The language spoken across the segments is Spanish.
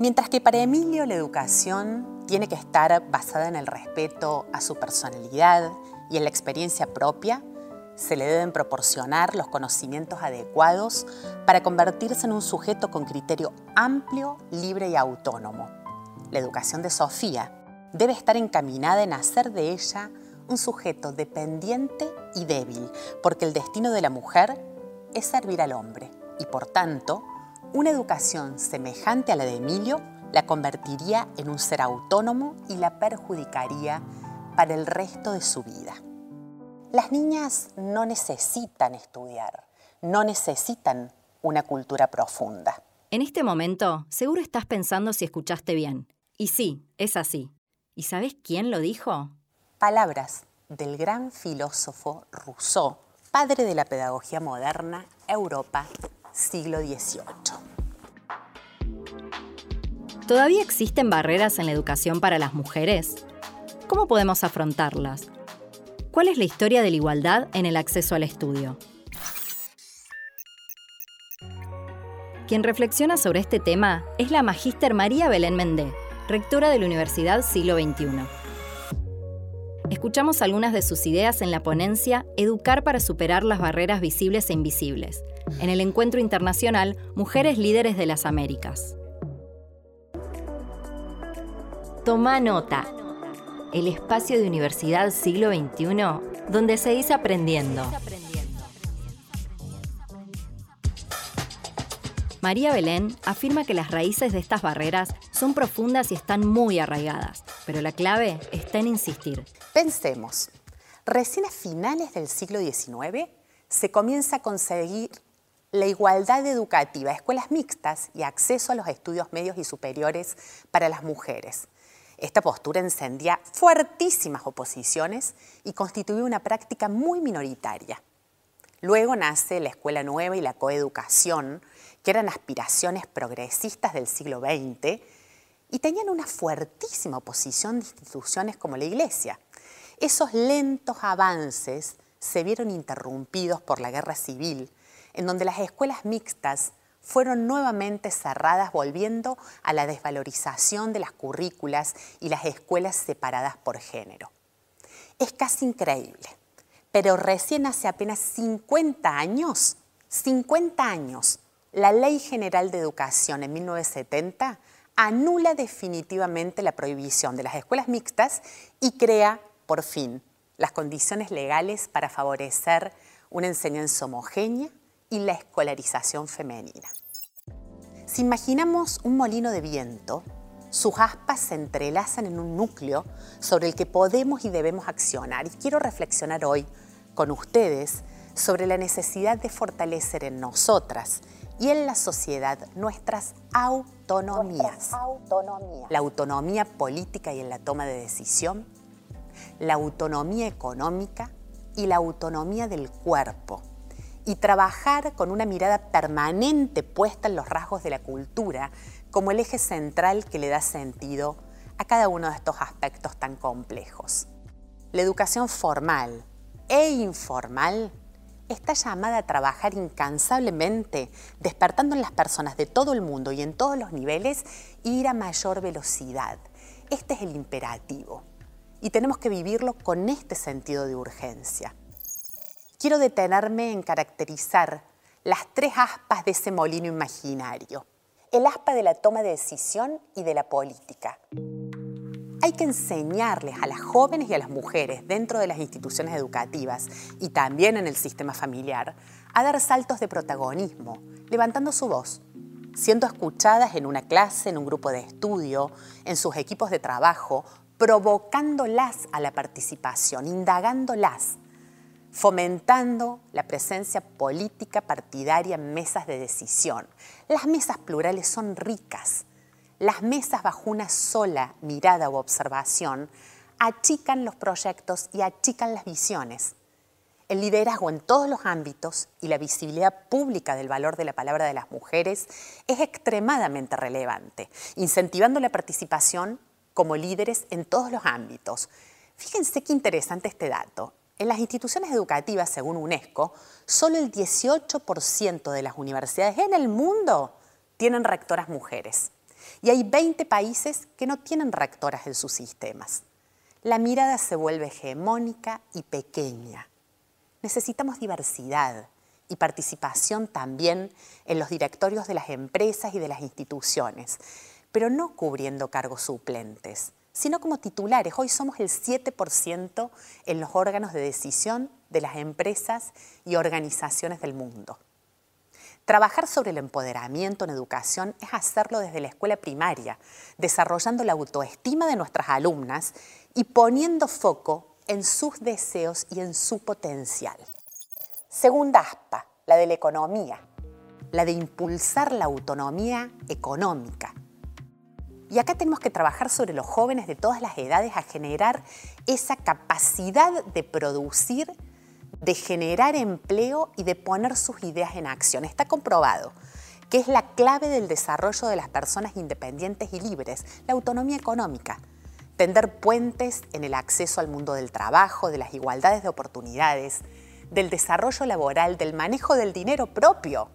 Mientras que para Emilio la educación tiene que estar basada en el respeto a su personalidad y en la experiencia propia, se le deben proporcionar los conocimientos adecuados para convertirse en un sujeto con criterio amplio, libre y autónomo. La educación de Sofía debe estar encaminada en hacer de ella un sujeto dependiente y débil, porque el destino de la mujer es servir al hombre y por tanto, una educación semejante a la de Emilio la convertiría en un ser autónomo y la perjudicaría para el resto de su vida. Las niñas no necesitan estudiar, no necesitan una cultura profunda. En este momento, seguro estás pensando si escuchaste bien. Y sí, es así. ¿Y sabes quién lo dijo? Palabras del gran filósofo Rousseau, padre de la pedagogía moderna, Europa, siglo XVIII. ¿Todavía existen barreras en la educación para las mujeres? ¿Cómo podemos afrontarlas? ¿Cuál es la historia de la igualdad en el acceso al estudio? Quien reflexiona sobre este tema es la magíster María Belén Mendé, rectora de la Universidad Siglo XXI. Escuchamos algunas de sus ideas en la ponencia Educar para superar las barreras visibles e invisibles, en el encuentro internacional Mujeres Líderes de las Américas. Toma nota el espacio de Universidad Siglo XXI donde se dice aprendiendo. María Belén afirma que las raíces de estas barreras son profundas y están muy arraigadas, pero la clave está en insistir. Pensemos, recién a finales del siglo XIX se comienza a conseguir la igualdad educativa, escuelas mixtas y acceso a los estudios medios y superiores para las mujeres. Esta postura encendía fuertísimas oposiciones y constituía una práctica muy minoritaria. Luego nace la escuela nueva y la coeducación, que eran aspiraciones progresistas del siglo XX y tenían una fuertísima oposición de instituciones como la Iglesia. Esos lentos avances se vieron interrumpidos por la guerra civil, en donde las escuelas mixtas fueron nuevamente cerradas volviendo a la desvalorización de las currículas y las escuelas separadas por género. Es casi increíble, pero recién hace apenas 50 años, 50 años, la Ley General de Educación en 1970 anula definitivamente la prohibición de las escuelas mixtas y crea, por fin, las condiciones legales para favorecer una enseñanza homogénea y la escolarización femenina. Si imaginamos un molino de viento, sus aspas se entrelazan en un núcleo sobre el que podemos y debemos accionar. Y quiero reflexionar hoy con ustedes sobre la necesidad de fortalecer en nosotras y en la sociedad nuestras autonomías. La autonomía política y en la toma de decisión, la autonomía económica y la autonomía del cuerpo y trabajar con una mirada permanente puesta en los rasgos de la cultura como el eje central que le da sentido a cada uno de estos aspectos tan complejos. La educación formal e informal está llamada a trabajar incansablemente, despertando en las personas de todo el mundo y en todos los niveles ir a mayor velocidad. Este es el imperativo y tenemos que vivirlo con este sentido de urgencia quiero detenerme en caracterizar las tres aspas de ese molino imaginario. El aspa de la toma de decisión y de la política. Hay que enseñarles a las jóvenes y a las mujeres dentro de las instituciones educativas y también en el sistema familiar a dar saltos de protagonismo, levantando su voz, siendo escuchadas en una clase, en un grupo de estudio, en sus equipos de trabajo, provocándolas a la participación, indagándolas fomentando la presencia política partidaria en mesas de decisión. Las mesas plurales son ricas. Las mesas bajo una sola mirada u observación achican los proyectos y achican las visiones. El liderazgo en todos los ámbitos y la visibilidad pública del valor de la palabra de las mujeres es extremadamente relevante, incentivando la participación como líderes en todos los ámbitos. Fíjense qué interesante este dato. En las instituciones educativas, según UNESCO, solo el 18% de las universidades en el mundo tienen rectoras mujeres. Y hay 20 países que no tienen rectoras en sus sistemas. La mirada se vuelve hegemónica y pequeña. Necesitamos diversidad y participación también en los directorios de las empresas y de las instituciones, pero no cubriendo cargos suplentes, sino como titulares. Hoy somos el 7% en los órganos de decisión de las empresas y organizaciones del mundo. Trabajar sobre el empoderamiento en educación es hacerlo desde la escuela primaria, desarrollando la autoestima de nuestras alumnas y poniendo foco en sus deseos y en su potencial. Segunda aspa, la de la economía, la de impulsar la autonomía económica. Y acá tenemos que trabajar sobre los jóvenes de todas las edades a generar esa capacidad de producir de generar empleo y de poner sus ideas en acción. Está comprobado que es la clave del desarrollo de las personas independientes y libres, la autonomía económica. Tender puentes en el acceso al mundo del trabajo, de las igualdades de oportunidades, del desarrollo laboral, del manejo del dinero propio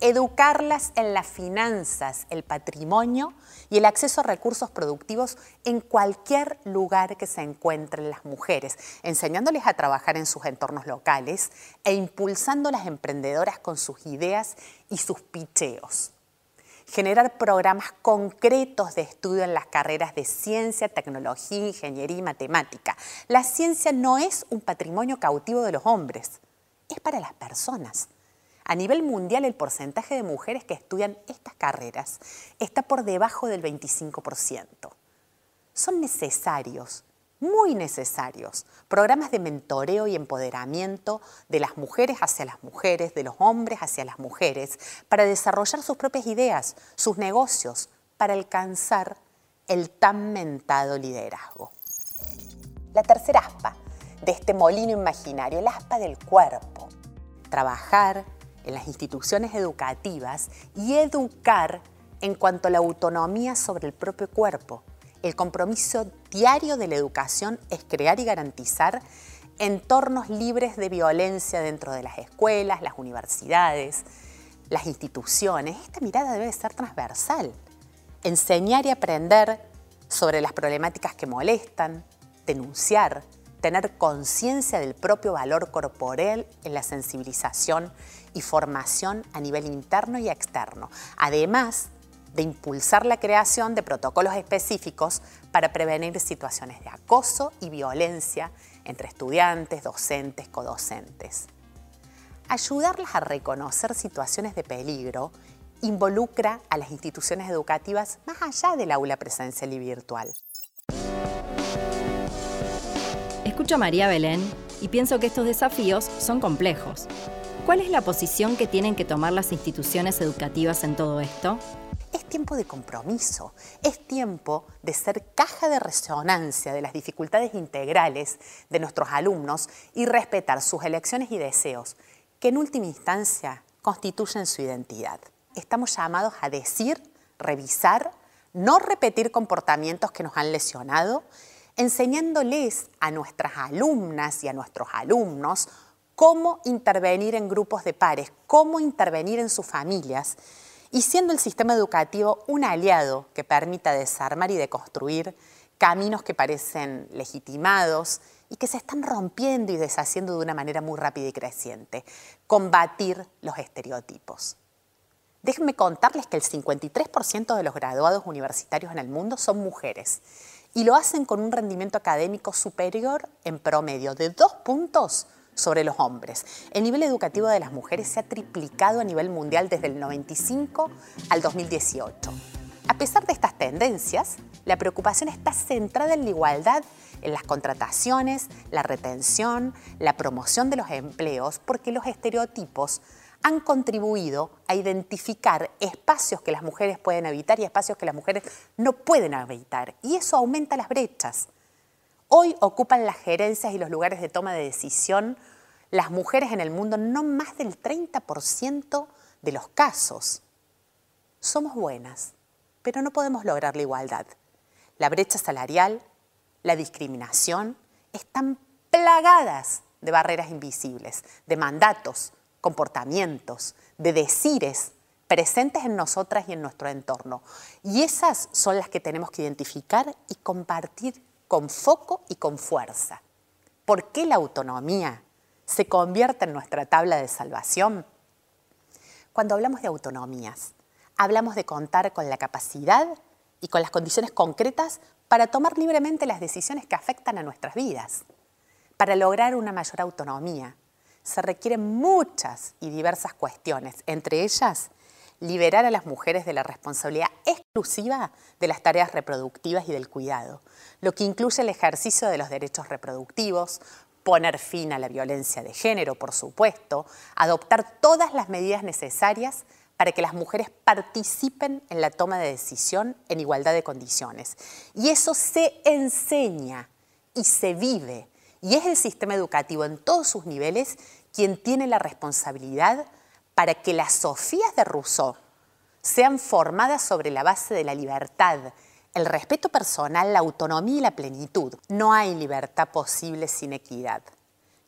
educarlas en las finanzas, el patrimonio y el acceso a recursos productivos en cualquier lugar que se encuentren las mujeres, enseñándoles a trabajar en sus entornos locales e impulsando a las emprendedoras con sus ideas y sus picheos. Generar programas concretos de estudio en las carreras de ciencia, tecnología, ingeniería y matemática. La ciencia no es un patrimonio cautivo de los hombres, es para las personas. A nivel mundial, el porcentaje de mujeres que estudian estas carreras está por debajo del 25%. Son necesarios, muy necesarios, programas de mentoreo y empoderamiento de las mujeres hacia las mujeres, de los hombres hacia las mujeres, para desarrollar sus propias ideas, sus negocios, para alcanzar el tan mentado liderazgo. La tercera aspa de este molino imaginario, el aspa del cuerpo. Trabajar, en las instituciones educativas y educar en cuanto a la autonomía sobre el propio cuerpo. El compromiso diario de la educación es crear y garantizar entornos libres de violencia dentro de las escuelas, las universidades, las instituciones. Esta mirada debe ser transversal. Enseñar y aprender sobre las problemáticas que molestan, denunciar, tener conciencia del propio valor corporal en la sensibilización y formación a nivel interno y externo, además de impulsar la creación de protocolos específicos para prevenir situaciones de acoso y violencia entre estudiantes, docentes, codocentes. Ayudarlas a reconocer situaciones de peligro involucra a las instituciones educativas más allá del aula presencial y virtual. Escucho a María Belén y pienso que estos desafíos son complejos. ¿Cuál es la posición que tienen que tomar las instituciones educativas en todo esto? Es tiempo de compromiso, es tiempo de ser caja de resonancia de las dificultades integrales de nuestros alumnos y respetar sus elecciones y deseos, que en última instancia constituyen su identidad. Estamos llamados a decir, revisar, no repetir comportamientos que nos han lesionado enseñándoles a nuestras alumnas y a nuestros alumnos cómo intervenir en grupos de pares, cómo intervenir en sus familias y siendo el sistema educativo un aliado que permita desarmar y deconstruir caminos que parecen legitimados y que se están rompiendo y deshaciendo de una manera muy rápida y creciente. Combatir los estereotipos. Déjenme contarles que el 53% de los graduados universitarios en el mundo son mujeres y lo hacen con un rendimiento académico superior en promedio de dos puntos sobre los hombres. El nivel educativo de las mujeres se ha triplicado a nivel mundial desde el 95 al 2018. A pesar de estas tendencias, la preocupación está centrada en la igualdad en las contrataciones, la retención, la promoción de los empleos, porque los estereotipos han contribuido a identificar espacios que las mujeres pueden habitar y espacios que las mujeres no pueden habitar. Y eso aumenta las brechas. Hoy ocupan las gerencias y los lugares de toma de decisión las mujeres en el mundo no más del 30% de los casos. Somos buenas, pero no podemos lograr la igualdad. La brecha salarial, la discriminación, están plagadas de barreras invisibles, de mandatos, comportamientos, de decires presentes en nosotras y en nuestro entorno. Y esas son las que tenemos que identificar y compartir con foco y con fuerza. ¿Por qué la autonomía se convierte en nuestra tabla de salvación? Cuando hablamos de autonomías, hablamos de contar con la capacidad y con las condiciones concretas para tomar libremente las decisiones que afectan a nuestras vidas. Para lograr una mayor autonomía, se requieren muchas y diversas cuestiones, entre ellas liberar a las mujeres de la responsabilidad exclusiva de las tareas reproductivas y del cuidado, lo que incluye el ejercicio de los derechos reproductivos, poner fin a la violencia de género, por supuesto, adoptar todas las medidas necesarias para que las mujeres participen en la toma de decisión en igualdad de condiciones. Y eso se enseña y se vive. Y es el sistema educativo en todos sus niveles quien tiene la responsabilidad para que las Sofías de Rousseau sean formadas sobre la base de la libertad, el respeto personal, la autonomía y la plenitud. No hay libertad posible sin equidad.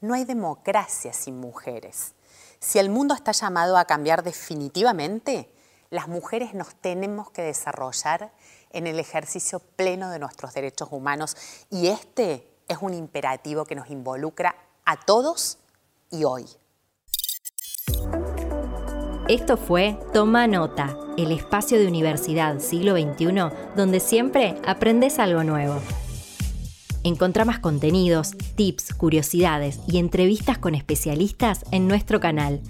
No hay democracia sin mujeres. Si el mundo está llamado a cambiar definitivamente, las mujeres nos tenemos que desarrollar en el ejercicio pleno de nuestros derechos humanos y este es un imperativo que nos involucra a todos y hoy. Esto fue Toma Nota, el espacio de Universidad Siglo XXI donde siempre aprendes algo nuevo. Encontrá más contenidos, tips, curiosidades y entrevistas con especialistas en nuestro canal.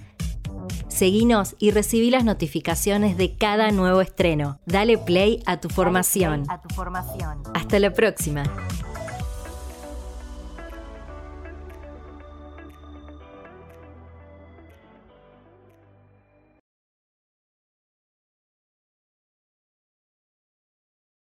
Seguinos y recibí las notificaciones de cada nuevo estreno. Dale play a tu formación. Hasta la próxima.